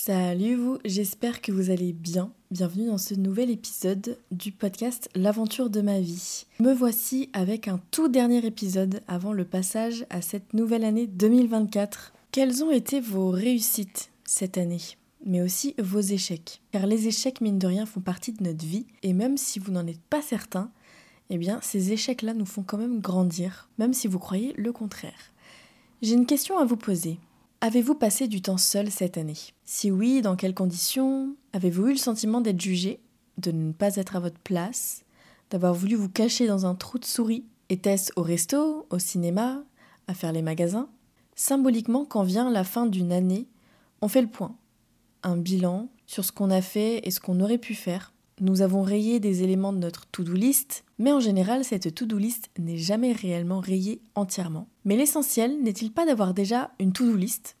Salut vous, j'espère que vous allez bien. Bienvenue dans ce nouvel épisode du podcast L'aventure de ma vie. Me voici avec un tout dernier épisode avant le passage à cette nouvelle année 2024. Quelles ont été vos réussites cette année mais aussi vos échecs? Car les échecs, mine de rien, font partie de notre vie, et même si vous n'en êtes pas certain, eh bien, ces échecs-là nous font quand même grandir, même si vous croyez le contraire. J'ai une question à vous poser. Avez-vous passé du temps seul cette année? Si oui, dans quelles conditions? Avez-vous eu le sentiment d'être jugé De ne pas être à votre place D'avoir voulu vous cacher dans un trou de souris? Était-ce au resto, au cinéma, à faire les magasins? Symboliquement, quand vient la fin d'une année, on fait le point. Un bilan sur ce qu'on a fait et ce qu'on aurait pu faire. Nous avons rayé des éléments de notre to-do list, mais en général, cette to-do list n'est jamais réellement rayée entièrement. Mais l'essentiel n'est-il pas d'avoir déjà une to-do list,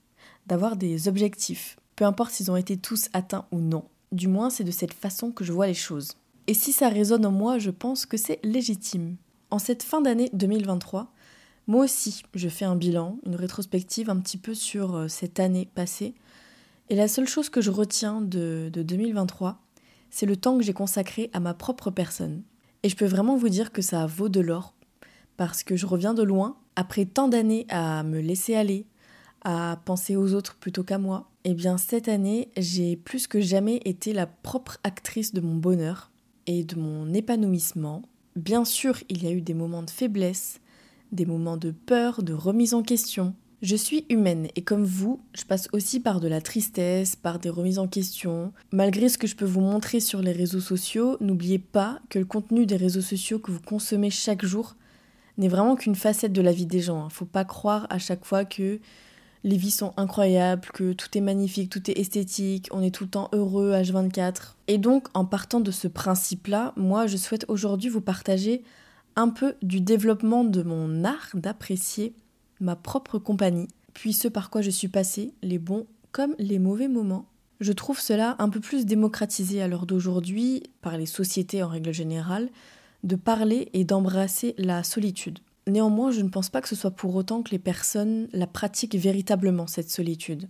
d'avoir des objectifs, peu importe s'ils ont été tous atteints ou non. Du moins, c'est de cette façon que je vois les choses. Et si ça résonne en moi, je pense que c'est légitime. En cette fin d'année 2023, moi aussi, je fais un bilan, une rétrospective un petit peu sur euh, cette année passée. Et la seule chose que je retiens de, de 2023, c'est le temps que j'ai consacré à ma propre personne. Et je peux vraiment vous dire que ça vaut de l'or, parce que je reviens de loin, après tant d'années à me laisser aller, à penser aux autres plutôt qu'à moi, et eh bien cette année, j'ai plus que jamais été la propre actrice de mon bonheur et de mon épanouissement. Bien sûr, il y a eu des moments de faiblesse, des moments de peur, de remise en question, je suis humaine et comme vous, je passe aussi par de la tristesse, par des remises en question. Malgré ce que je peux vous montrer sur les réseaux sociaux, n'oubliez pas que le contenu des réseaux sociaux que vous consommez chaque jour n'est vraiment qu'une facette de la vie des gens. Il hein. Faut pas croire à chaque fois que les vies sont incroyables, que tout est magnifique, tout est esthétique, on est tout le temps heureux H24. Et donc, en partant de ce principe-là, moi, je souhaite aujourd'hui vous partager un peu du développement de mon art d'apprécier ma propre compagnie, puis ce par quoi je suis passée, les bons comme les mauvais moments. Je trouve cela un peu plus démocratisé à l'heure d'aujourd'hui, par les sociétés en règle générale, de parler et d'embrasser la solitude. Néanmoins, je ne pense pas que ce soit pour autant que les personnes la pratiquent véritablement, cette solitude.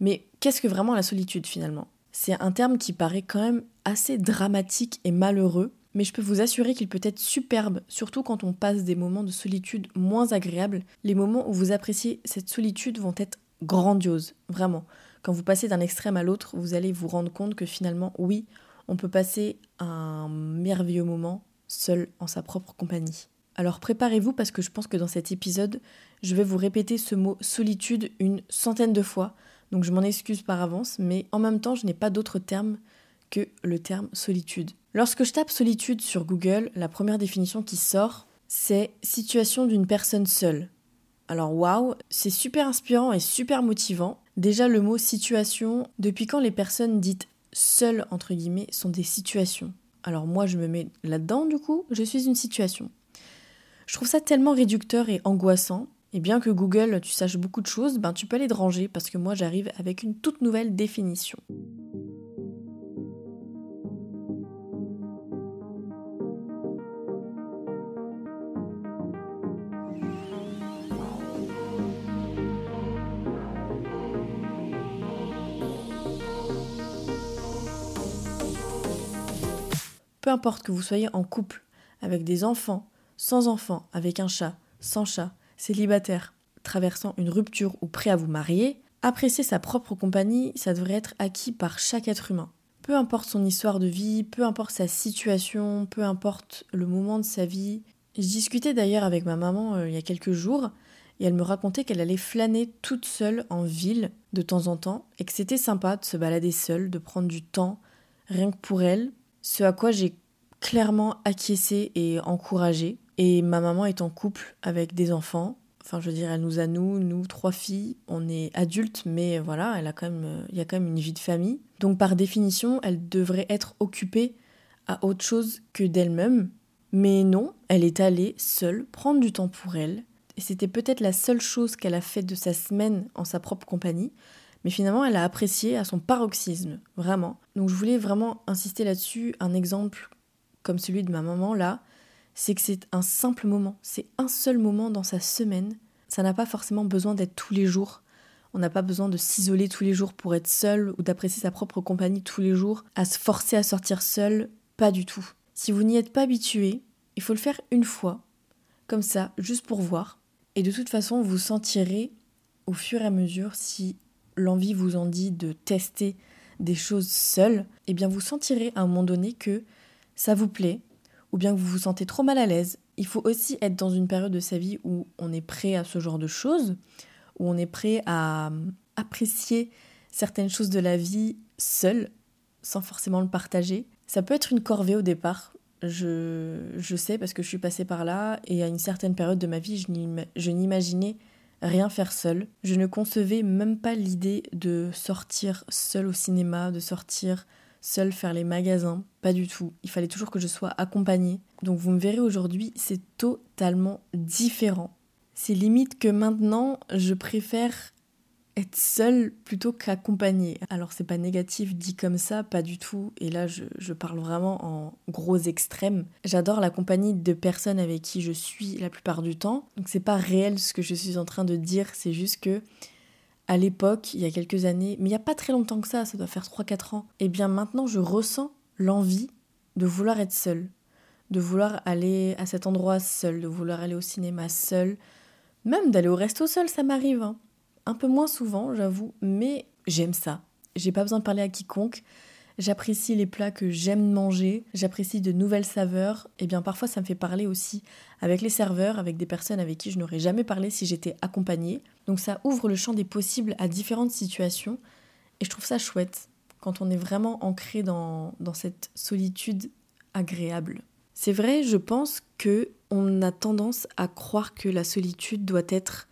Mais qu'est-ce que vraiment la solitude finalement? C'est un terme qui paraît quand même assez dramatique et malheureux, mais je peux vous assurer qu'il peut être superbe, surtout quand on passe des moments de solitude moins agréables. Les moments où vous appréciez cette solitude vont être grandioses, vraiment. Quand vous passez d'un extrême à l'autre, vous allez vous rendre compte que finalement, oui, on peut passer un merveilleux moment seul en sa propre compagnie. Alors préparez-vous parce que je pense que dans cet épisode, je vais vous répéter ce mot solitude une centaine de fois. Donc je m'en excuse par avance, mais en même temps, je n'ai pas d'autre terme que le terme solitude. Lorsque je tape solitude sur Google, la première définition qui sort, c'est situation d'une personne seule. Alors waouh, c'est super inspirant et super motivant. Déjà le mot situation, depuis quand les personnes dites seules entre guillemets sont des situations? Alors moi je me mets là-dedans du coup, je suis une situation. Je trouve ça tellement réducteur et angoissant. Et bien que Google tu saches beaucoup de choses, ben tu peux aller te ranger parce que moi j'arrive avec une toute nouvelle définition. Peu importe que vous soyez en couple, avec des enfants, sans enfants, avec un chat, sans chat, célibataire, traversant une rupture ou prêt à vous marier, apprécier sa propre compagnie, ça devrait être acquis par chaque être humain. Peu importe son histoire de vie, peu importe sa situation, peu importe le moment de sa vie. Je discutais d'ailleurs avec ma maman euh, il y a quelques jours et elle me racontait qu'elle allait flâner toute seule en ville de temps en temps et que c'était sympa de se balader seule, de prendre du temps rien que pour elle, ce à quoi j'ai clairement acquiescé et encouragé. Et ma maman est en couple avec des enfants. Enfin, je veux dire, elle nous a nous, nous trois filles. On est adultes, mais voilà, elle a quand même, il y a quand même une vie de famille. Donc, par définition, elle devrait être occupée à autre chose que d'elle-même. Mais non, elle est allée seule prendre du temps pour elle. Et c'était peut-être la seule chose qu'elle a fait de sa semaine en sa propre compagnie. Mais finalement, elle a apprécié à son paroxysme, vraiment. Donc je voulais vraiment insister là-dessus. Un exemple comme celui de ma maman, là, c'est que c'est un simple moment. C'est un seul moment dans sa semaine. Ça n'a pas forcément besoin d'être tous les jours. On n'a pas besoin de s'isoler tous les jours pour être seul ou d'apprécier sa propre compagnie tous les jours, à se forcer à sortir seul, pas du tout. Si vous n'y êtes pas habitué, il faut le faire une fois, comme ça, juste pour voir. Et de toute façon, vous sentirez au fur et à mesure si l'envie vous en dit de tester des choses seul, eh bien vous sentirez à un moment donné que ça vous plaît, ou bien que vous vous sentez trop mal à l'aise. Il faut aussi être dans une période de sa vie où on est prêt à ce genre de choses, où on est prêt à apprécier certaines choses de la vie seul, sans forcément le partager. Ça peut être une corvée au départ, je, je sais parce que je suis passée par là, et à une certaine période de ma vie, je n'imaginais rien faire seul. Je ne concevais même pas l'idée de sortir seul au cinéma, de sortir seul faire les magasins, pas du tout. Il fallait toujours que je sois accompagnée. Donc vous me verrez aujourd'hui, c'est totalement différent. C'est limite que maintenant, je préfère être seule plutôt qu'accompagnée. Alors c'est pas négatif dit comme ça, pas du tout. Et là je, parle vraiment en gros extrêmes. J'adore la compagnie de personnes avec qui je suis la plupart du temps. Donc c'est pas réel ce que je suis en train de dire, c'est juste que à l'époque, il y a quelques années, mais il n'y a pas très longtemps que ça, ça doit faire 3-4 ans, et eh bien maintenant je ressens l'envie de vouloir être seule, de vouloir aller à cet endroit seul, de vouloir aller au cinéma seul, même d'aller au resto seul, ça m'arrive. Hein un peu moins souvent, j'avoue, mais j'aime ça. J'ai pas besoin de parler à quiconque. J'apprécie les plats que j'aime manger, j'apprécie de nouvelles saveurs. Et bien parfois ça me fait parler aussi avec les serveurs, avec des personnes avec qui je n'aurais jamais parlé si j'étais accompagnée. Donc ça ouvre le champ des possibles à différentes situations et je trouve ça chouette quand on est vraiment ancré dans, dans cette solitude agréable. C'est vrai, je pense que on a tendance à croire que la solitude doit être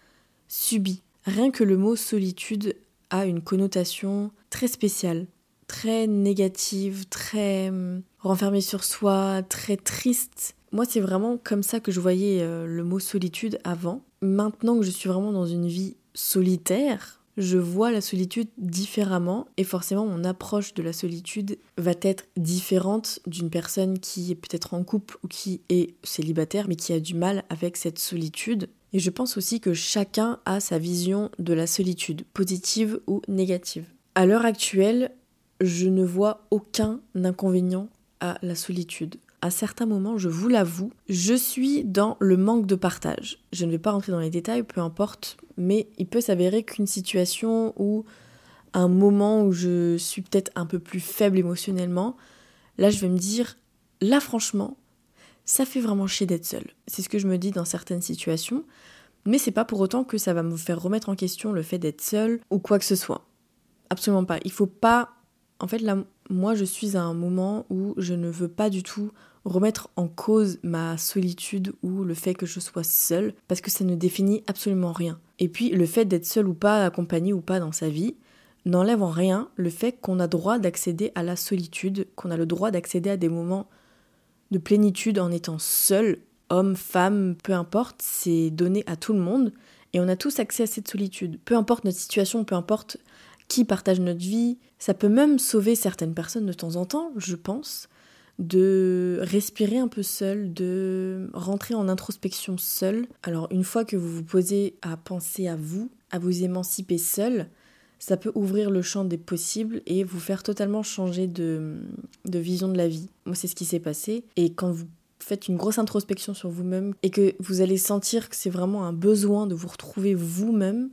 subie, Rien que le mot solitude a une connotation très spéciale, très négative, très hum, renfermée sur soi, très triste. Moi, c'est vraiment comme ça que je voyais euh, le mot solitude avant. Maintenant que je suis vraiment dans une vie solitaire, je vois la solitude différemment et forcément mon approche de la solitude va être différente d'une personne qui est peut-être en couple ou qui est célibataire mais qui a du mal avec cette solitude. Et je pense aussi que chacun a sa vision de la solitude, positive ou négative. À l'heure actuelle, je ne vois aucun inconvénient à la solitude. À certains moments, je vous l'avoue, je suis dans le manque de partage. Je ne vais pas rentrer dans les détails, peu importe, mais il peut s'avérer qu'une situation ou un moment où je suis peut-être un peu plus faible émotionnellement, là je vais me dire, là franchement, ça fait vraiment chier d'être seul. C'est ce que je me dis dans certaines situations, mais c'est pas pour autant que ça va me faire remettre en question le fait d'être seul ou quoi que ce soit. Absolument pas. Il faut pas. En fait, là, moi, je suis à un moment où je ne veux pas du tout remettre en cause ma solitude ou le fait que je sois seule, parce que ça ne définit absolument rien. Et puis, le fait d'être seul ou pas, accompagné ou pas dans sa vie, n'enlève en rien le fait qu'on a droit d'accéder à la solitude, qu'on a le droit d'accéder à des moments de plénitude en étant seul, homme, femme, peu importe, c'est donné à tout le monde et on a tous accès à cette solitude. Peu importe notre situation, peu importe qui partage notre vie, ça peut même sauver certaines personnes de temps en temps, je pense, de respirer un peu seul, de rentrer en introspection seul. Alors une fois que vous vous posez à penser à vous, à vous émanciper seul, ça peut ouvrir le champ des possibles et vous faire totalement changer de, vision de la vie. Moi, c'est ce qui s'est passé. Et quand vous faites une grosse introspection sur vous-même et que vous allez sentir que c'est vraiment un besoin de vous retrouver vous-même,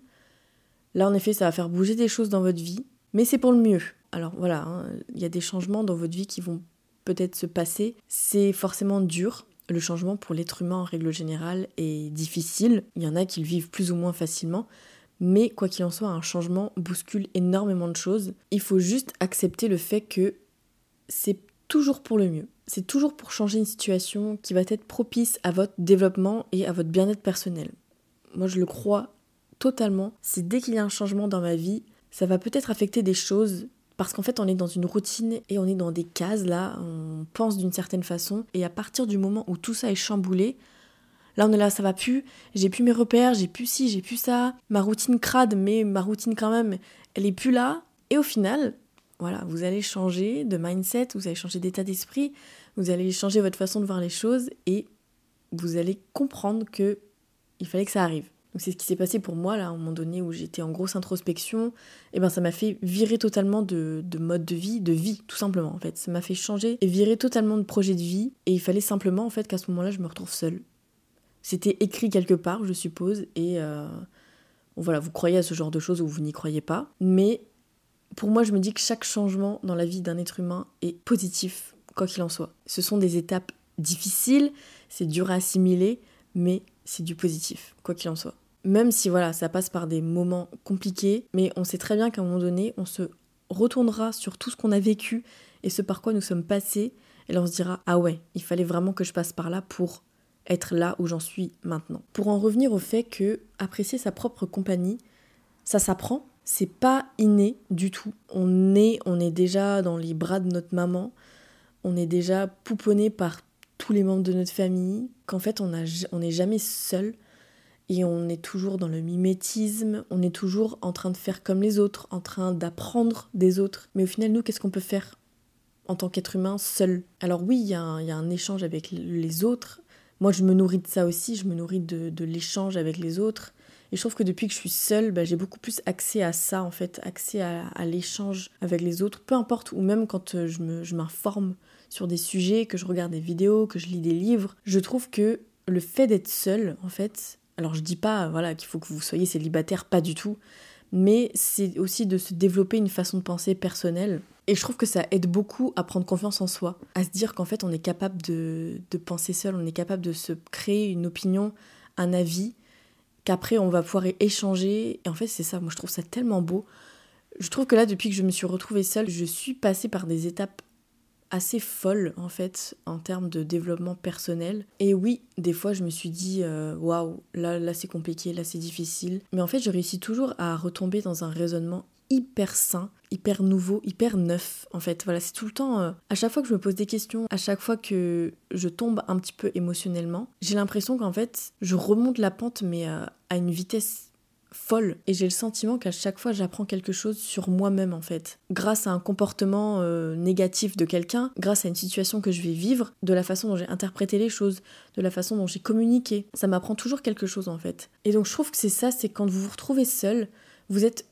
là, en effet, ça va faire bouger des choses dans votre vie, mais c'est pour le mieux. Alors voilà, hein, il y a des changements dans votre vie qui vont peut-être se passer. C'est forcément dur. Le changement pour l'être humain en règle générale est difficile. Il y en a qui le vivent plus ou moins facilement. Mais quoi qu'il en soit, un changement bouscule énormément de choses. Il faut juste accepter le fait que c'est toujours pour le mieux. C'est toujours pour changer une situation qui va être propice à votre développement et à votre bien-être personnel. Moi, je le crois totalement. C'est dès qu'il y a un changement dans ma vie, ça va peut-être affecter des choses parce qu'en fait, on est dans une routine et on est dans des cases là, on pense d'une certaine façon et à partir du moment où tout ça est chamboulé, Là, on est là, ça va plus, j'ai plus mes repères, j'ai plus ci, j'ai plus ça, ma routine crade, mais ma routine quand même, elle est plus là. Et au final, voilà, vous allez changer de mindset, vous allez changer d'état d'esprit, vous allez changer votre façon de voir les choses et vous allez comprendre que il fallait que ça arrive. Donc c'est ce qui s'est passé pour moi là, à un moment donné où j'étais en grosse introspection. Et ben ça m'a fait virer totalement de, de, mode de vie, de vie tout simplement en fait. Ça m'a fait changer et virer totalement de projet de vie. Et il fallait simplement en fait qu'à ce moment-là je me retrouve seule. C'était écrit quelque part, je suppose, et euh, voilà, vous croyez à ce genre de choses ou vous n'y croyez pas. Mais pour moi, je me dis que chaque changement dans la vie d'un être humain est positif, quoi qu'il en soit. Ce sont des étapes difficiles, c'est dur à assimiler, mais c'est du positif, quoi qu'il en soit. Même si voilà, ça passe par des moments compliqués, mais on sait très bien qu'à un moment donné, on se retournera sur tout ce qu'on a vécu et ce par quoi nous sommes passés, et là on se dira ah ouais, il fallait vraiment que je passe par là pour être là où j'en suis maintenant. Pour en revenir au fait que apprécier sa propre compagnie, ça s'apprend, c'est pas inné du tout. On est, on est déjà dans les bras de notre maman, on est déjà pouponné par tous les membres de notre famille, qu'en fait on n'est jamais seul et on est toujours dans le mimétisme, on est toujours en train de faire comme les autres, en train d'apprendre des autres. Mais au final, nous, qu'est-ce qu'on peut faire en tant qu'être humain seul? Alors oui, il y, y, a un échange avec les autres, moi, je me nourris de ça aussi, je me nourris de, l'échange avec les autres. Et je trouve que depuis que je suis seule, bah, j'ai beaucoup plus accès à ça, en fait, accès à, à l'échange avec les autres, peu importe, ou même quand euh, je m'informe sur des sujets, que je regarde des vidéos, que je lis des livres, je trouve que le fait d'être seule, en fait, alors je dis pas voilà qu'il faut que vous soyez célibataire, pas du tout, mais c'est aussi de se développer une façon de penser personnelle et je trouve que ça aide beaucoup à prendre confiance en soi, à se dire qu'en fait on est capable de, penser seul, on est capable de se créer une opinion, un avis, qu'après on va pouvoir échanger. Et en fait c'est ça, moi je trouve ça tellement beau. Je trouve que là depuis que je me suis retrouvée seule, je suis passée par des étapes assez folles en fait en termes de développement personnel. Et oui, des fois je me suis dit euh, waouh, là là c'est compliqué, là c'est difficile. Mais en fait je réussis toujours à retomber dans un raisonnement hyper sain, hyper nouveau, hyper neuf en fait. Voilà, c'est tout le temps, euh, à chaque fois que je me pose des questions, à chaque fois que je tombe un petit peu émotionnellement, j'ai l'impression qu'en fait, je remonte la pente mais euh, à une vitesse folle. Et j'ai le sentiment qu'à chaque fois j'apprends quelque chose sur moi-même en fait. Grâce à un comportement euh, négatif de quelqu'un grâce à une situation que je vais vivre de la façon dont j'ai interprété les choses de la façon dont j'ai communiqué ça m'apprend toujours quelque chose en fait. Et donc je trouve que c'est ça c'est quand vous vous retrouvez seul vous êtes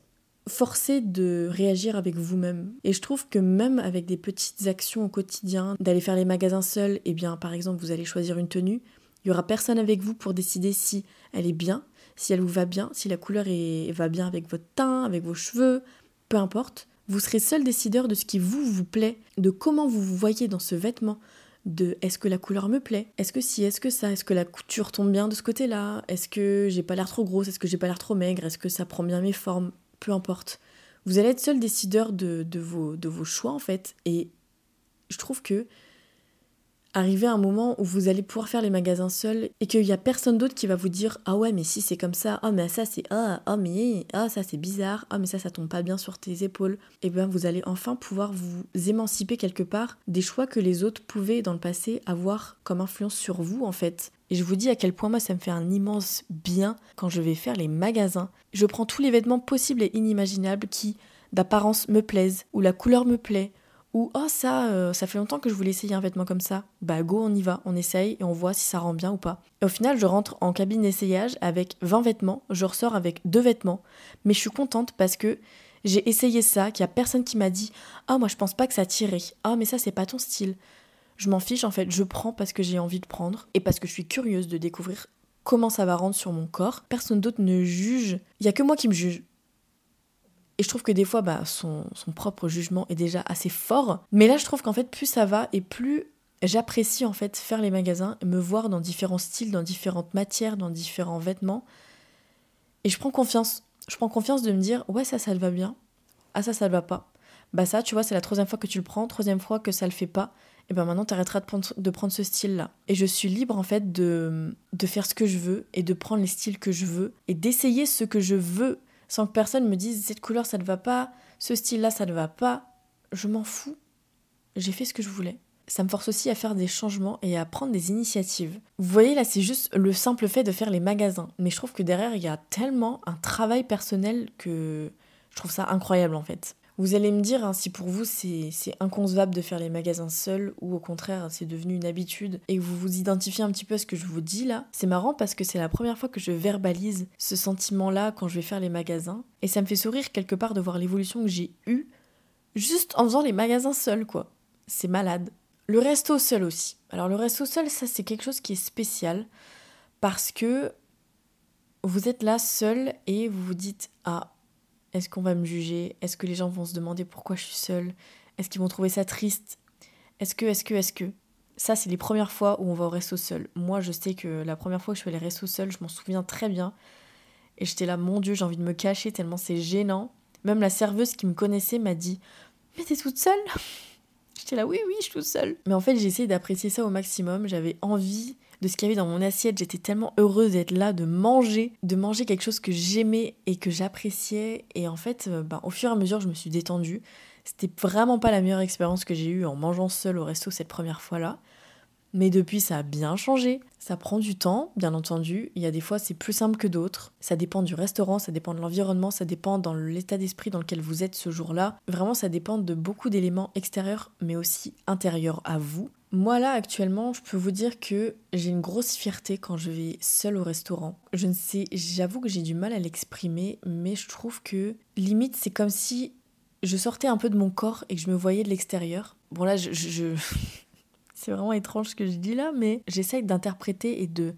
forcé de réagir avec vous-même. Et je trouve que même avec des petites actions au quotidien, d'aller faire les magasins seul, et eh bien par exemple vous allez choisir une tenue, il y aura personne avec vous pour décider si elle est bien, si elle vous va bien, si la couleur est, va bien avec votre teint, avec vos cheveux, peu importe. Vous serez seul décideur de ce qui vous vous plaît, de comment vous vous voyez dans ce vêtement, de est-ce que la couleur me plaît Est-ce que si, est-ce que ça Est-ce que la couture tombe bien de ce côté-là Est-ce que j'ai pas l'air trop grosse Est-ce que j'ai pas l'air trop maigre Est-ce que ça prend bien mes formes peu importe. Vous allez être seul décideur de, vos, de vos choix en fait. Et je trouve que arriver à un moment où vous allez pouvoir faire les magasins seuls et qu'il n'y a personne d'autre qui va vous dire ah ouais mais si c'est comme ça. Ah mais ça c'est ah ah mais ah ça c'est bizarre. Ah mais ça ça tombe pas bien sur tes épaules et eh bien vous allez enfin pouvoir vous émanciper quelque part des choix que les autres pouvaient dans le passé avoir comme influence sur vous en fait. Et je vous dis à quel point moi ça me fait un immense bien quand je vais faire les magasins. Je prends tous les vêtements possibles et inimaginables qui, d'apparence, me plaisent, ou la couleur me plaît, ou oh ça, euh, ça fait longtemps que je voulais essayer un vêtement comme ça. Bah go, on y va, on essaye et on voit si ça rend bien ou pas. Et au final, je rentre en cabine d'essayage avec 20 vêtements, je ressors avec deux vêtements, mais je suis contente parce que j'ai essayé ça, qu'il y a personne qui m'a dit Ah, moi je pense pas que ça tirait. Ah, mais ça c'est pas ton style. Je m'en fiche en fait, je prends parce que j'ai envie de prendre et parce que je suis curieuse de découvrir comment ça va rendre sur mon corps. Personne d'autre ne juge, il y a que moi qui me juge. Et je trouve que des fois, bah, son, son propre jugement est déjà assez fort. Mais là, je trouve qu'en fait, plus ça va et plus j'apprécie en fait faire les magasins, me voir dans différents styles, dans différentes matières, dans différents vêtements. Et je prends confiance. Je prends confiance de me dire, ouais, ça, ça le va bien. Ah, ça, ça le va pas. Bah, ça, tu vois, c'est la troisième fois que tu le prends, troisième fois que ça le fait pas et ben maintenant tu arrêteras de prendre, de prendre ce style-là. Et je suis libre en fait de, de faire ce que je veux et de prendre les styles que je veux et d'essayer ce que je veux sans que personne me dise cette couleur ça ne va pas, ce style-là ça ne va pas. Je m'en fous. J'ai fait ce que je voulais. Ça me force aussi à faire des changements et à prendre des initiatives. Vous voyez là, c'est juste le simple fait de faire les magasins. Mais je trouve que derrière, il y a tellement un travail personnel que je trouve ça incroyable en fait. Vous allez me dire hein, si pour vous c'est inconcevable de faire les magasins seuls ou au contraire c'est devenu une habitude et vous vous identifiez un petit peu à ce que je vous dis là. C'est marrant parce que c'est la première fois que je verbalise ce sentiment-là quand je vais faire les magasins et ça me fait sourire quelque part de voir l'évolution que j'ai eue juste en faisant les magasins seuls quoi. C'est malade. Le resto seul aussi. Alors le resto seul ça c'est quelque chose qui est spécial parce que vous êtes là seul et vous vous dites ah est-ce qu'on va me juger? Est-ce que les gens vont se demander pourquoi je suis seule? Est-ce qu'ils vont trouver ça triste? Est-ce que, est-ce que, est-ce que? Ça, c'est les premières fois où on va au resto seul. Moi, je sais que la première fois que je fais les restos seuls, je m'en souviens très bien. Et j'étais là, mon Dieu, j'ai envie de me cacher tellement c'est gênant. Même la serveuse qui me connaissait m'a dit Mais t'es toute seule? J'étais là, oui, oui, je suis toute seule. Mais en fait, j'ai essayé d'apprécier ça au maximum. J'avais envie de ce qu'il y avait dans mon assiette. J'étais tellement heureuse d'être là, de manger, de manger quelque chose que j'aimais et que j'appréciais. Et en fait, euh, bah, au fur et à mesure, je me suis détendue. C'était vraiment pas la meilleure expérience que j'ai eue en mangeant seule au resto cette première fois-là. Mais depuis, ça a bien changé. Ça prend du temps, bien entendu. Il y a des fois, c'est plus simple que d'autres. Ça dépend du restaurant, ça dépend de l'environnement, ça dépend dans l'état d'esprit dans lequel vous êtes ce jour-là. Vraiment, ça dépend de beaucoup d'éléments extérieurs, mais aussi intérieurs à vous. Moi là actuellement, je peux vous dire que j'ai une grosse fierté quand je vais seule au restaurant. Je ne sais, j'avoue que j'ai du mal à l'exprimer, mais je trouve que limite c'est comme si je sortais un peu de mon corps et que je me voyais de l'extérieur. Bon là, je, je... c'est vraiment étrange ce que je dis là, mais j'essaye d'interpréter et de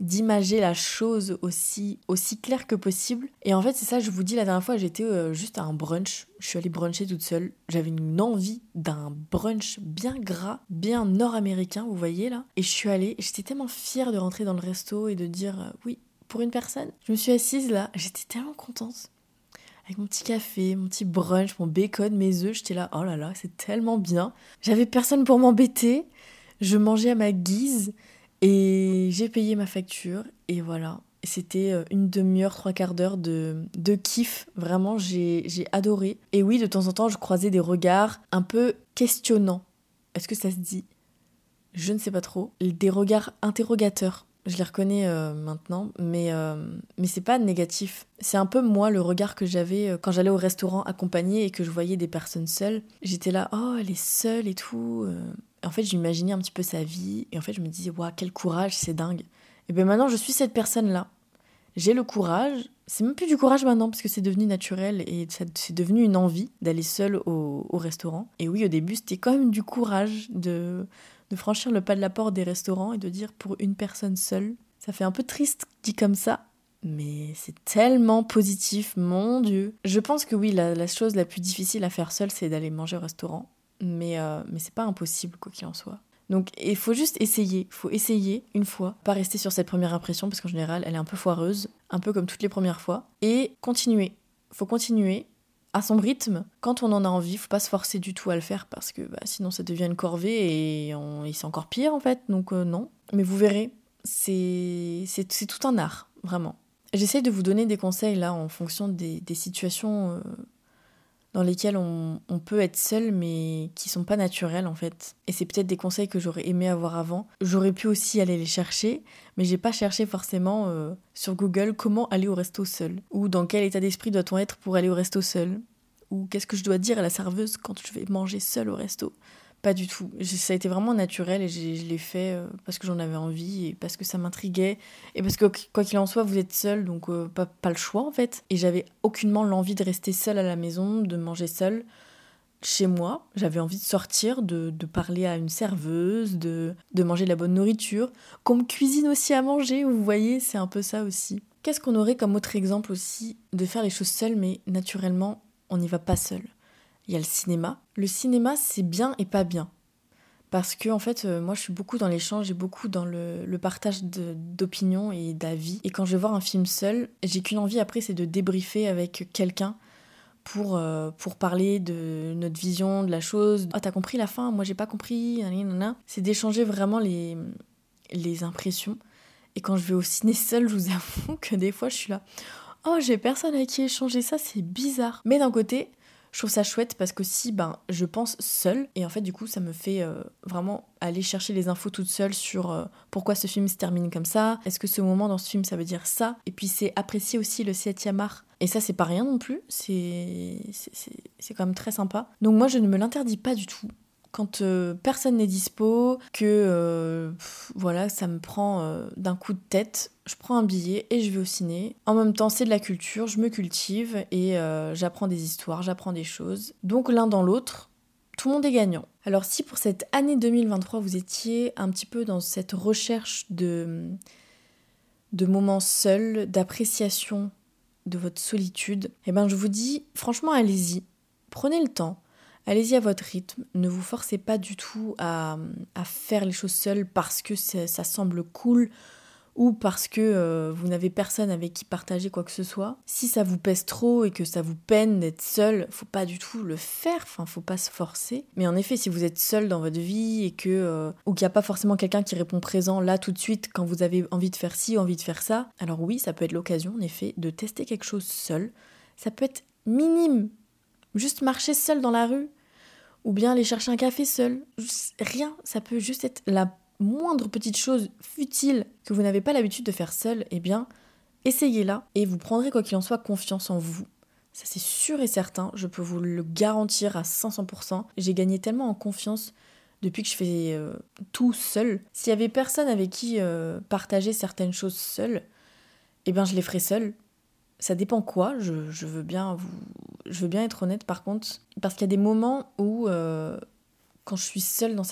d'imager la chose aussi, aussi claire que possible. Et en fait, c'est ça, je vous dis, la dernière fois, j'étais euh, juste à un brunch. Je suis allée bruncher toute seule. J'avais une envie d'un brunch bien gras, bien nord-américain, vous voyez là. Et je suis allée, j'étais tellement fière de rentrer dans le resto et de dire euh, oui, pour une personne. Je me suis assise là, j'étais tellement contente. Avec mon petit café, mon petit brunch, mon bacon, mes œufs, j'étais là, oh là là, c'est tellement bien. J'avais personne pour m'embêter. Je mangeais à ma guise. Et j'ai payé ma facture et voilà. C'était euh, une demi-heure, trois quarts d'heure de, de kiff. Vraiment, j'ai adoré. Et oui, de temps en temps, je croisais des regards un peu questionnants. Est-ce que ça se dit? Je ne sais pas trop. Des regards interrogateurs. Je les reconnais euh, maintenant, mais, euh, mais c'est pas négatif. C'est un peu moi le regard que j'avais quand j'allais au restaurant accompagné et que je voyais des personnes seules. J'étais là, oh, elle est seule et tout en fait, j'imaginais un petit peu sa vie. Et en fait, je me disais, waouh, quel courage, c'est dingue. Et bien maintenant, je suis cette personne-là. J'ai le courage. C'est même plus du courage maintenant, parce que c'est devenu naturel et c'est devenu une envie d'aller seule au, restaurant. Et oui, au début, c'était quand même du courage de, de franchir le pas de la porte des restaurants et de dire pour une personne seule. Ça fait un peu triste dit comme ça, mais c'est tellement positif, mon Dieu. Je pense que oui, la, chose la plus difficile à faire seule, c'est d'aller manger au restaurant mais, euh, mais c'est pas impossible quoi qu'il en soit. Donc il faut juste essayer, il faut essayer une fois, pas rester sur cette première impression parce qu'en général elle est un peu foireuse, un peu comme toutes les premières fois, et continuer. Faut continuer à son rythme. Quand on en a envie, faut pas se forcer du tout à le faire parce que bah, sinon ça devient une corvée et, c'est encore pire en fait. Donc euh, non. Mais vous verrez, c'est tout un art, vraiment. J'essaye de vous donner des conseils là en fonction des, des situations euh, dans lesquels on, peut être seul mais qui sont pas naturels en fait. Et c'est peut-être des conseils que j'aurais aimé avoir avant. J'aurais pu aussi aller les chercher, mais j'ai pas cherché forcément euh, sur Google comment aller au resto seul ou dans quel état d'esprit doit-on être pour aller au resto seul ou qu'est-ce que je dois dire à la serveuse quand je vais manger seul au resto. Pas du tout. Ça a été vraiment naturel et je l'ai fait euh, parce que j'en avais envie et parce que ça m'intriguait et parce que quoi qu'il en soit, vous êtes seul donc euh, pas, pas, le choix en fait. Et j'avais aucunement l'envie de rester seule à la maison, de manger seule chez moi. J'avais envie de sortir, de, de, parler à une serveuse, de, de manger de la bonne nourriture, qu'on me cuisine aussi à manger, vous voyez, c'est un peu ça aussi. Qu'est-ce qu'on aurait comme autre exemple aussi de faire les choses seules mais naturellement on n'y va pas seul? Il y a le cinéma. Le cinéma, c'est bien et pas bien. Parce que, en fait, euh, moi, je suis beaucoup dans l'échange et beaucoup dans le, partage d'opinions et d'avis. Et quand je vais voir un film seul, j'ai qu'une envie après, c'est de débriefer avec quelqu'un pour, euh, pour parler de notre vision de la chose. Ah, t'as compris la fin? Moi, j'ai pas compris. C'est d'échanger vraiment les, les impressions. Et quand je vais au ciné seul, je vous avoue que des fois, je suis là. Oh, j'ai personne à qui échanger ça, c'est bizarre. Mais d'un côté, je trouve ça chouette parce que si ben, je pense seule, et en fait, du coup, ça me fait euh, vraiment aller chercher les infos toute seule sur euh, pourquoi ce film se termine comme ça, est-ce que ce moment dans ce film ça veut dire ça, et puis c'est apprécier aussi le 7 art Et ça, c'est pas rien non plus. C'est quand même très sympa. Donc moi, je ne me l'interdis pas du tout quand euh, personne n'est dispo, que euh, voilà, ça me prend euh, d'un coup de tête, je prends un billet et je vais au ciné. En même temps, c'est de la culture, je me cultive et j'apprends des histoires, j'apprends des choses. Donc l'un dans l'autre, tout le monde est gagnant. Alors si pour cette année 2023, vous étiez un petit peu dans cette recherche de, de moments seuls, d'appréciation de votre solitude, eh ben je vous dis, franchement, allez-y. Prenez le temps Allez-y à votre rythme, ne vous forcez pas du tout à, faire les choses seules parce que ça semble cool ou parce que euh, vous n'avez personne avec qui partager quoi que ce soit. Si ça vous pèse trop et que ça vous peine d'être seul, faut pas du tout le faire, enfin faut pas se forcer. Mais en effet, si vous êtes seul dans votre vie et que euh, ou qu'il n'y a pas forcément quelqu'un qui répond présent là tout de suite quand vous avez envie de faire ci, envie de faire ça, alors oui, ça peut être l'occasion en effet de tester quelque chose seul. Ça peut être minime, Juste marcher seul dans la rue, ou bien aller chercher un café seul. Rien, ça peut juste être la moindre petite chose futile que vous n'avez pas l'habitude de faire seul. Eh bien, essayez-la et vous prendrez quoi qu'il en soit confiance en vous. Ça c'est sûr et certain, je peux vous le garantir à 500%. J'ai gagné tellement en confiance depuis que je fais euh, tout seul. S'il y avait personne avec qui euh, partager certaines choses seul, eh bien je les ferais seul ça dépend quoi, je, veux bien vous, je veux bien être honnête par contre, parce qu'il y a des moments où, euh, quand je suis seule dans,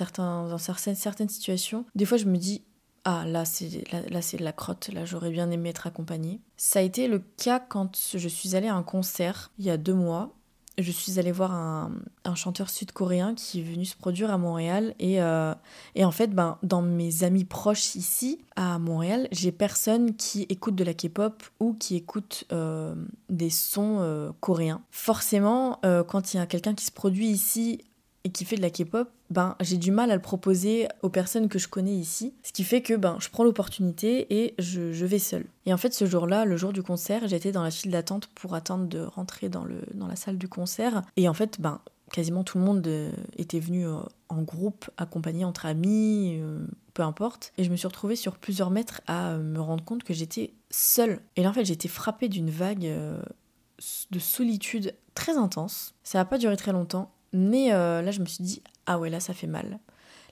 dans certaines, certaines situations, des fois je me dis, ah là c'est là, là c'est de la crotte, là j'aurais bien aimé être accompagnée. Ça a été le cas quand je suis allée à un concert il y a deux mois je suis allée voir un, chanteur sud-coréen qui est venu se produire à Montréal. Et, euh, et en fait, ben, dans mes amis proches ici, à Montréal, j'ai personne qui écoute de la K-pop ou qui écoute euh, des sons euh, coréens. Forcément, quand il y a quelqu'un qui se produit ici et qui fait de la K-pop, ben j'ai du mal à le proposer aux personnes que je connais ici. Ce qui fait que ben je prends l'opportunité et je, vais seule. Et en fait ce jour-là, le jour du concert, j'étais dans la file d'attente pour attendre de rentrer dans, le, dans la salle du concert. Et en fait, ben quasiment tout le monde euh, était venu euh, en groupe, accompagné entre amis, euh, peu importe. Et je me suis retrouvée sur plusieurs mètres à me rendre compte que j'étais seule. Et là en fait été frappée d'une vague de solitude très intense. Ça n'a pas duré très longtemps mais là, je me suis dit, ah ouais, là, ça fait mal.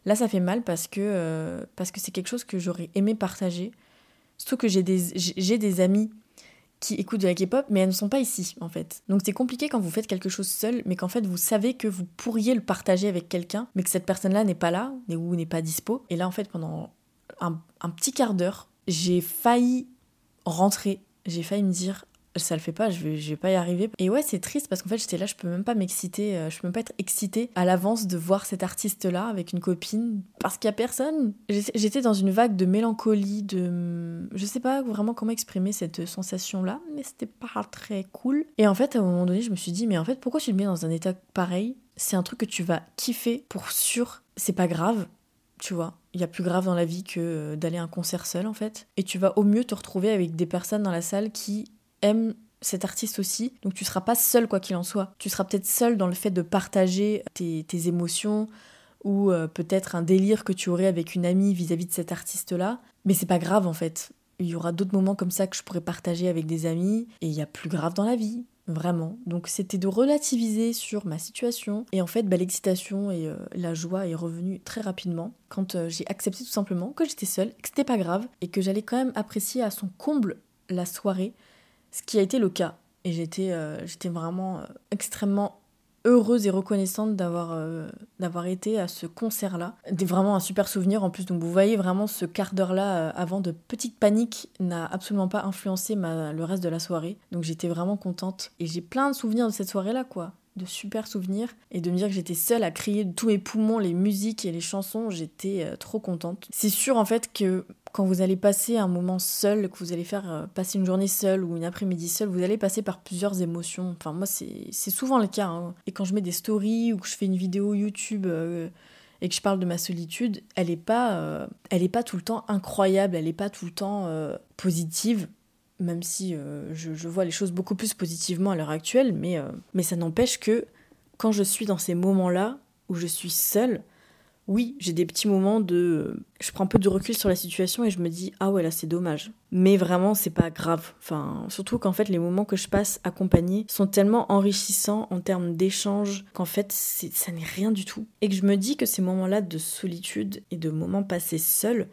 Là, ça fait mal parce que euh, parce que c'est quelque chose que j'aurais aimé partager. Surtout que j'ai des, j'ai des amis qui écoutent de la K-pop, mais elles ne sont pas ici, en fait. Donc c'est compliqué quand vous faites quelque chose seul, mais qu'en fait, vous savez que vous pourriez le partager avec quelqu'un, mais que cette personne-là n'est pas là, ou n'est pas dispo. Et là, en fait, pendant un, un petit quart d'heure, j'ai failli rentrer. J'ai failli me dire, ça le fait pas, je vais, pas y arriver. Et ouais, c'est triste parce qu'en fait, j'étais là, je peux même pas m'exciter, euh, je peux même pas être excitée à l'avance de voir cet artiste-là avec une copine parce qu'il y a personne. J'étais dans une vague de mélancolie, de. Je sais pas vraiment comment exprimer cette sensation-là, mais c'était pas très cool. Et en fait, à un moment donné, je me suis dit, mais en fait, pourquoi tu te mets dans un état pareil? C'est un truc que tu vas kiffer pour sûr, c'est pas grave, tu vois. Il y a plus grave dans la vie que euh, d'aller à un concert seul en fait. Et tu vas au mieux te retrouver avec des personnes dans la salle qui aime cet artiste aussi. Donc tu seras pas seul quoi qu'il en soit. Tu seras peut-être seul dans le fait de partager tes, émotions ou euh, peut-être un délire que tu aurais avec une amie vis-à-vis de cet artiste-là. Mais c'est pas grave en fait. Il y aura d'autres moments comme ça que je pourrais partager avec des amis et il y a plus grave dans la vie. Vraiment. Donc c'était de relativiser sur ma situation. Et en fait, bah, l'excitation et euh, la joie est revenue très rapidement quand euh, j'ai accepté tout simplement que j'étais seule, que c'était pas grave et que j'allais quand même apprécier à son comble la soirée ce qui a été le cas. Et j'étais euh, vraiment euh, extrêmement heureuse et reconnaissante d'avoir euh, été à ce concert-là. Vraiment un super souvenir en plus. Donc vous voyez vraiment ce quart d'heure-là avant de petite panique n'a absolument pas influencé le reste de la soirée. Donc j'étais vraiment contente. Et j'ai plein de souvenirs de cette soirée-là, quoi de super souvenirs et de me dire que j'étais seule à crier de tous mes poumons les musiques et les chansons, j'étais trop contente. C'est sûr en fait que quand vous allez passer un moment seul, que vous allez faire euh, passer une journée seule ou une après-midi seule, vous allez passer par plusieurs émotions. Enfin, moi, c'est souvent le cas. Hein. Et quand je mets des stories ou que je fais une vidéo YouTube euh, et que je parle de ma solitude, elle n'est pas, euh, elle est pas tout le temps incroyable, elle n'est pas tout le temps positive, même si je, je, vois les choses beaucoup plus positivement à l'heure actuelle, mais, mais ça n'empêche que quand je suis dans ces moments-là où je suis seule, oui, j'ai des petits moments de. Je prends un peu de recul sur la situation et je me dis, ah ouais, là, c'est dommage. Mais vraiment, c'est pas grave. Enfin, surtout qu'en fait, les moments que je passe accompagnés sont tellement enrichissants en termes d'échange qu'en fait, ça n'est rien du tout. Et que je me dis que ces moments-là de solitude et de moments passés seuls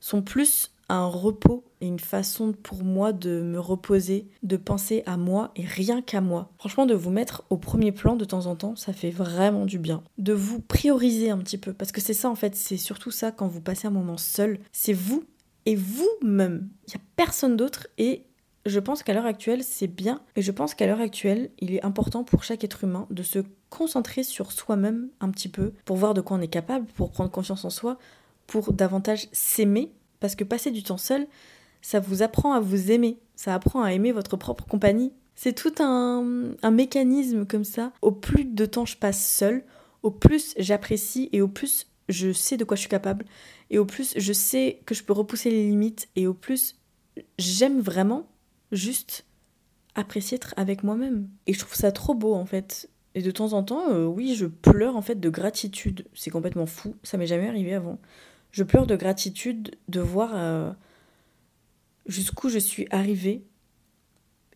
sont plus un repos et une façon pour moi de me reposer, de penser à moi et rien qu'à moi. Franchement, de vous mettre au premier plan de temps en temps, ça fait vraiment du bien. De vous prioriser un petit peu, parce que c'est ça en fait, c'est surtout ça quand vous passez un moment seul, c'est vous et vous-même. Il n'y a personne d'autre et je pense qu'à l'heure actuelle, c'est bien. Et je pense qu'à l'heure actuelle, il est important pour chaque être humain de se concentrer sur soi-même un petit peu, pour voir de quoi on est capable, pour prendre confiance en soi, pour davantage s'aimer parce que passer du temps seul, ça vous apprend à vous aimer, ça apprend à aimer votre propre compagnie. C'est tout un, mécanisme comme ça. Au plus de temps je passe seul, au plus j'apprécie et au plus je sais de quoi je suis capable, et au plus je sais que je peux repousser les limites, et au plus j'aime vraiment juste apprécier être avec moi-même. Et je trouve ça trop beau en fait. Et de temps en temps, euh, oui, je pleure en fait de gratitude. C'est complètement fou, ça m'est jamais arrivé avant. Je pleure de gratitude de voir euh, jusqu'où je suis arrivée.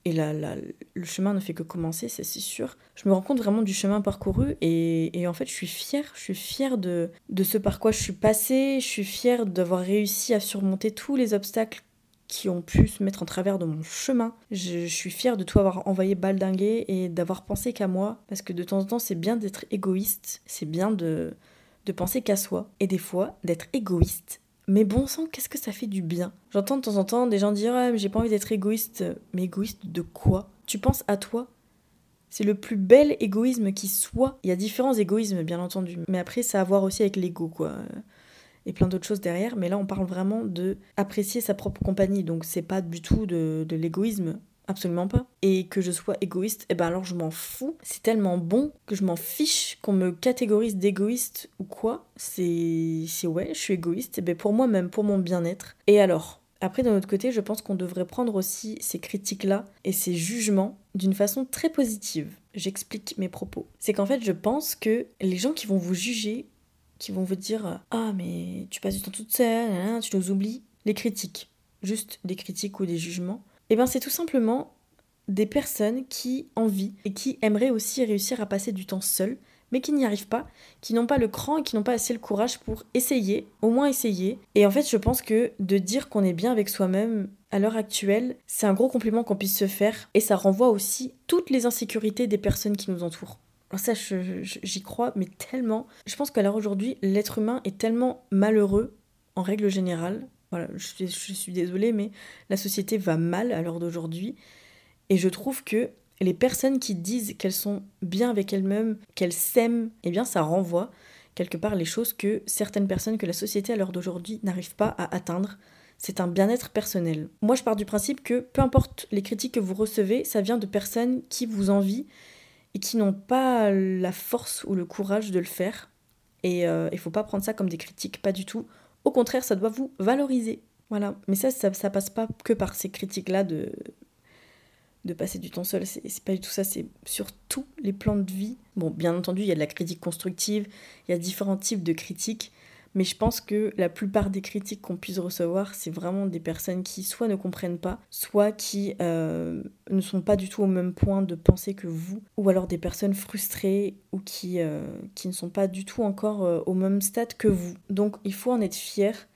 Et là, le chemin ne fait que commencer, c'est sûr. Je me rends compte vraiment du chemin parcouru et, en fait, je suis fière. Je suis fière de, de ce par quoi je suis passée. Je suis fière d'avoir réussi à surmonter tous les obstacles qui ont pu se mettre en travers de mon chemin. Je, je suis fière de tout avoir envoyé baldinguer et d'avoir pensé qu'à moi. Parce que de temps en temps, c'est bien d'être égoïste. C'est bien de, de penser qu'à soi et des fois d'être égoïste. Mais bon sang, qu'est-ce que ça fait du bien? J'entends de temps en temps des gens dire ah, j'ai pas envie d'être égoïste. Mais égoïste de quoi? Tu penses à toi? C'est le plus bel égoïsme qui soit. Il y a différents égoïsmes, bien entendu. Mais après, ça a à voir aussi avec l'ego, quoi. Et plein d'autres choses derrière. Mais là, on parle vraiment de apprécier sa propre compagnie. Donc, c'est pas du tout de, de l'égoïsme. Absolument pas. Et que je sois égoïste, et eh ben alors je m'en fous. C'est tellement bon que je m'en fiche qu'on me catégorise d'égoïste ou quoi. C'est. Ouais, je suis égoïste. Et ben pour moi-même, pour mon bien-être. Et alors? Après, d'un autre côté, je pense qu'on devrait prendre aussi ces critiques-là et ces jugements d'une façon très positive. J'explique mes propos. C'est qu'en fait, je pense que les gens qui vont vous juger, qui vont vous dire Ah, mais tu passes du temps toute seule, tu nous oublies, les critiques, juste des critiques ou des jugements, eh bien, c'est tout simplement des personnes qui envient et qui aimeraient aussi réussir à passer du temps seul, mais qui n'y arrivent pas, qui n'ont pas le cran et qui n'ont pas assez le courage pour essayer, au moins essayer. Et en fait, je pense que de dire qu'on est bien avec soi-même à l'heure actuelle, c'est un gros compliment qu'on puisse se faire et ça renvoie aussi toutes les insécurités des personnes qui nous entourent. Alors ça, j'y crois, mais tellement. Je pense qu'à l'heure aujourd'hui, l'être humain est tellement malheureux, en règle générale, je, suis désolée, mais la société va mal à l'heure d'aujourd'hui. Et je trouve que les personnes qui disent qu'elles sont bien avec elles-mêmes, qu'elles s'aiment, eh bien ça renvoie quelque part les choses que certaines personnes que la société à l'heure d'aujourd'hui n'arrive pas à atteindre. C'est un bien-être personnel. Moi je pars du principe que peu importe les critiques que vous recevez, ça vient de personnes qui vous envient et qui n'ont pas la force ou le courage de le faire. Et euh, il ne faut pas prendre ça comme des critiques, pas du tout. Au contraire, ça doit vous valoriser. Voilà. Mais ça, ça, passe pas que par ces critiques-là de, de passer du temps seul. C'est pas du tout ça, c'est sur tous les plans de vie. Bon, bien entendu, il y a de la critique constructive, il y a différents types de critiques. Mais je pense que la plupart des critiques qu'on puisse recevoir, c'est vraiment des personnes qui soit ne comprennent pas, soit qui euh, ne sont pas du tout au même point de pensée que vous, ou alors des personnes frustrées ou qui, euh, qui ne sont pas du tout encore euh, au même stade que vous. Donc il faut en être fier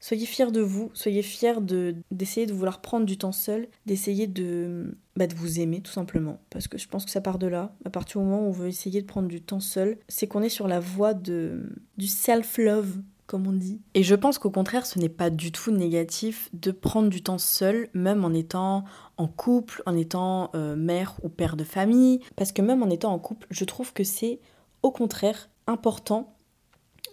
Soyez fiers de vous, soyez fiers de, d'essayer de vouloir prendre du temps seul, d'essayer de, bah, de vous aimer tout simplement. Parce que je pense que ça part de là. À partir du moment où on veut essayer de prendre du temps seul, c'est qu'on est sur la voie de, du self-love, comme on dit. Et je pense qu'au contraire, ce n'est pas du tout négatif de prendre du temps seul, même en étant en couple, en étant euh, mère ou père de famille. Parce que même en étant en couple, je trouve que c'est au contraire important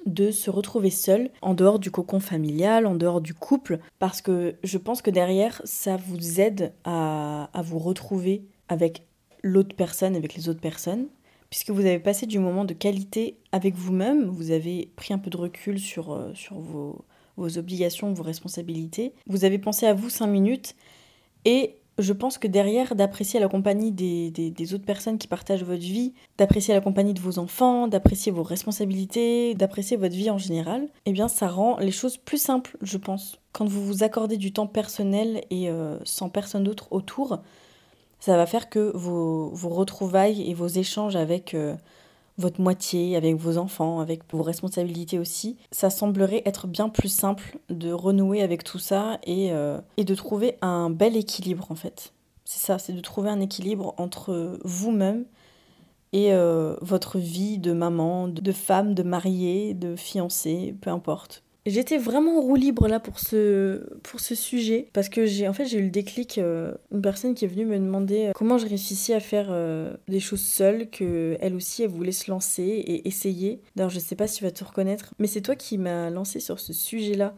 de se retrouver seul, en dehors du cocon familial, en dehors du couple, parce que je pense que derrière, ça vous aide à, vous retrouver avec l'autre personne, avec les autres personnes, puisque vous avez passé du moment de qualité avec vous-même, vous avez pris un peu de recul sur, euh, sur vos, vos obligations, vos responsabilités, vous avez pensé à vous cinq minutes, et Je pense que derrière, d'apprécier la compagnie des, autres personnes qui partagent votre vie, d'apprécier la compagnie de vos enfants, d'apprécier vos responsabilités, d'apprécier votre vie en général, eh bien ça rend les choses plus simples, je pense. Quand vous vous accordez du temps personnel et euh, sans personne d'autre autour, ça va faire que vos, vos retrouvailles et vos échanges avec... Euh, votre moitié, avec vos enfants, avec vos responsabilités aussi, ça semblerait être bien plus simple de renouer avec tout ça et, euh, et de trouver un bel équilibre en fait. C'est ça, c'est de trouver un équilibre entre vous-même et euh, votre vie de maman, de femme, de mariée, de fiancée, peu importe. J'étais vraiment en roue libre là pour ce, pour ce sujet parce que j'ai en fait j'ai eu le déclic euh, une personne qui est venue me demander euh, comment je réussissais à faire euh, des choses seule que elle aussi elle voulait se lancer et essayer. D'ailleurs je sais pas si tu vas te reconnaître mais c'est toi qui m'as lancé sur ce sujet là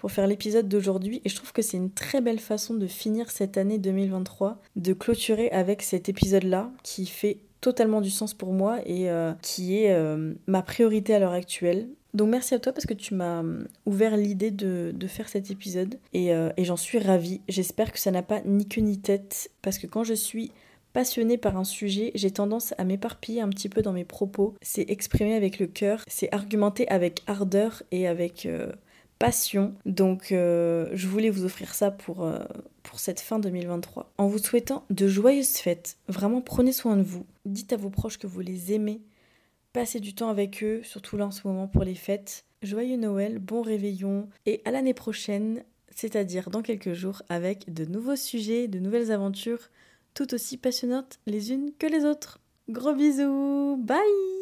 pour faire l'épisode d'aujourd'hui et je trouve que c'est une très belle façon de finir cette année 2023 de clôturer avec cet épisode là qui fait totalement du sens pour moi et qui est ma priorité à l'heure actuelle. Donc merci à toi parce que tu m'as hum, ouvert l'idée de, faire cet épisode euh, et, j'en suis ravie. J'espère que ça n'a pas ni queue ni tête parce que quand je suis passionnée par un sujet, j'ai tendance à m'éparpiller un petit peu dans mes propos. C'est exprimer avec le cœur, c'est argumenter avec ardeur et avec euh, passion. Donc euh, je voulais vous offrir ça pour, pour cette fin 2023. En vous souhaitant de joyeuses fêtes. Vraiment prenez soin de vous. Dites à vos proches que vous les aimez Passez du temps avec eux, surtout là en ce moment pour les fêtes. Joyeux Noël, bon réveillon et à l'année prochaine, c'est-à-dire dans quelques jours, avec de nouveaux sujets, de nouvelles aventures, tout aussi passionnantes les unes que les autres. Gros bisous, bye